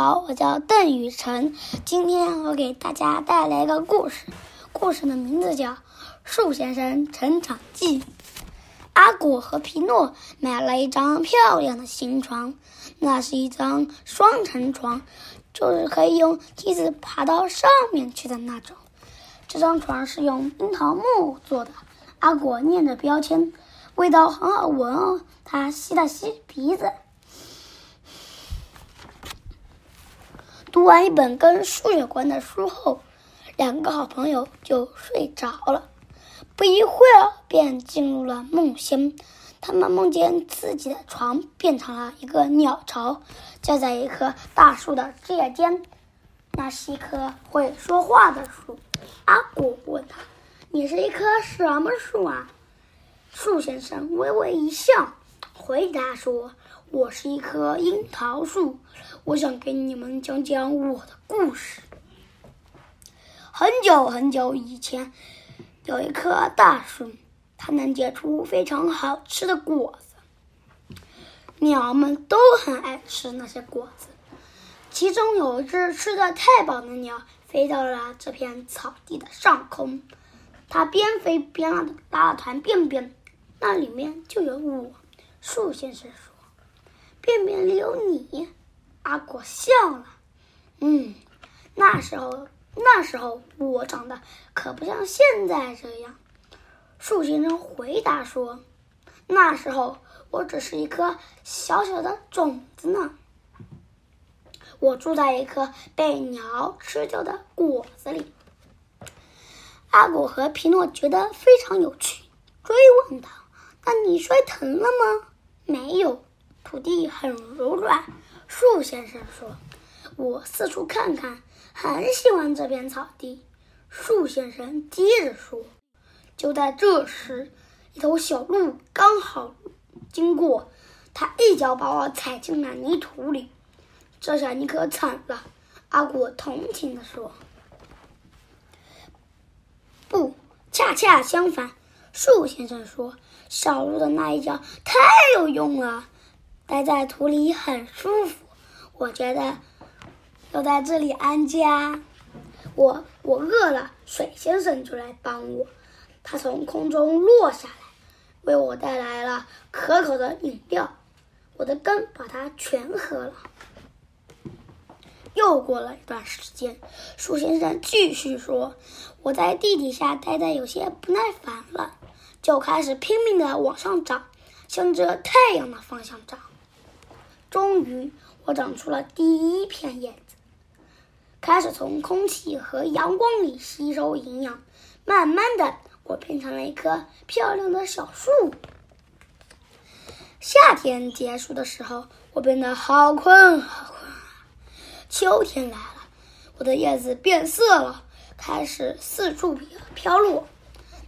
好，我叫邓雨晨。今天我给大家带来一个故事，故事的名字叫《树先生成长记》。阿果和皮诺买了一张漂亮的新床，那是一张双层床，就是可以用梯子爬到上面去的那种。这张床是用樱桃木做的。阿果念着标签，味道很好闻哦。他吸了吸鼻子。读完一本跟数学有关的书后，两个好朋友就睡着了。不一会儿，便进入了梦乡。他们梦见自己的床变成了一个鸟巢，架在一棵大树的枝叶间。那是一棵会说话的树。阿果问他：“你是一棵什么树啊？”树先生微微一笑，回答说。我是一棵樱桃树，我想给你们讲讲我的故事。很久很久以前，有一棵大树，它能结出非常好吃的果子，鸟们都很爱吃那些果子。其中有一只吃的太饱的鸟，飞到了这片草地的上空，它边飞边拉了团便便，那里面就有我。树先生说。便便里有你，阿果笑了。嗯，那时候那时候我长得可不像现在这样。树先生回答说：“那时候我只是一颗小小的种子呢。我住在一颗被鸟吃掉的果子里。”阿果和皮诺觉得非常有趣，追问道：“那你摔疼了吗？”“没有。”土地很柔软，树先生说：“我四处看看，很喜欢这片草地。”树先生接着说：“就在这时，一头小鹿刚好经过，它一脚把我踩进了泥土里。这下你可惨了。”阿果同情地说：“不，恰恰相反。”树先生说：“小鹿的那一脚太有用了。”待在土里很舒服，我觉得要在这里安家。我我饿了，水先生就来帮我。他从空中落下来，为我带来了可口的饮料。我的根把它全喝了。又过了一段时间，树先生继续说：“我在地底下待的有些不耐烦了，就开始拼命的往上长，向着太阳的方向长。”终于，我长出了第一片叶子，开始从空气和阳光里吸收营养。慢慢的，我变成了一棵漂亮的小树。夏天结束的时候，我变得好困好困啊。秋天来了，我的叶子变色了，开始四处飘落。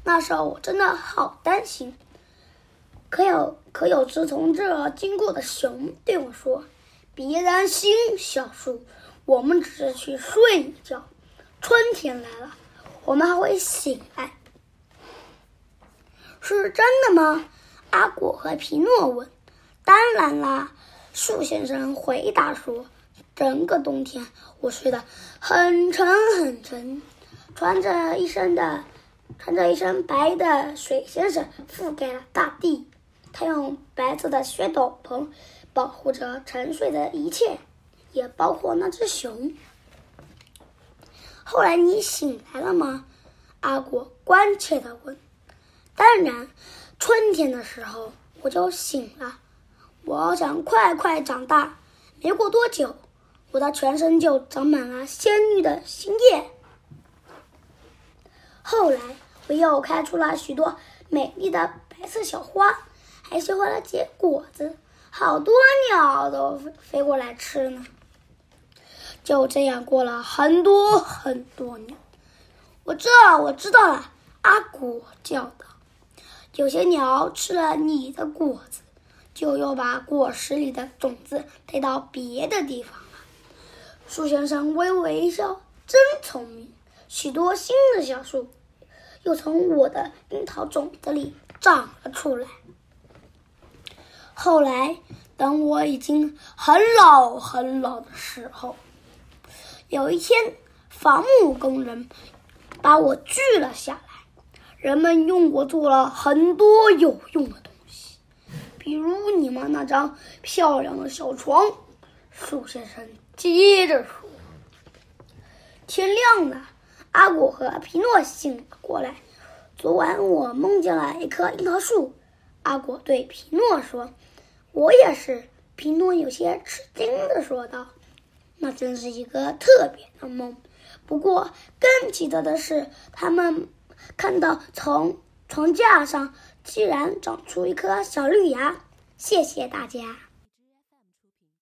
那时候，我真的好担心。可有可有只从这儿经过的熊对我说：“别担心，小树，我们只是去睡一觉。春天来了，我们还会醒来。”是真的吗？阿果和皮诺问。“当然啦！”树先生回答说，“整个冬天我睡得很沉很沉，穿着一身的穿着一身白的水先生覆盖了大地。”他用白色的雪斗篷保护着沉睡的一切，也包括那只熊。后来你醒来了吗？阿果关切地问。当然，春天的时候我就醒了。我想快快长大。没过多久，我的全身就长满了鲜绿的新叶。后来，我又开出了许多美丽的白色小花。还学会了结果子，好多鸟都飞过来吃呢。就这样过了很多很多年。我知道，我知道了。阿果叫道：“有些鸟吃了你的果子，就又把果实里的种子带到别的地方了。”树先生微微一笑：“真聪明。”许多新的小树又从我的樱桃种子里长了出来。后来，等我已经很老很老的时候，有一天，伐木工人把我锯了下来。人们用我做了很多有用的东西，比如你们那张漂亮的小床。树先生接着说：“天亮了，阿果和皮诺醒了过来。昨晚我梦见了一棵樱桃树。”阿果对皮诺说：“我也是。”皮诺有些吃惊的说道：“那真是一个特别的梦。不过更奇特的是，他们。”看到从床架上竟然长出一颗小绿芽，谢谢大家。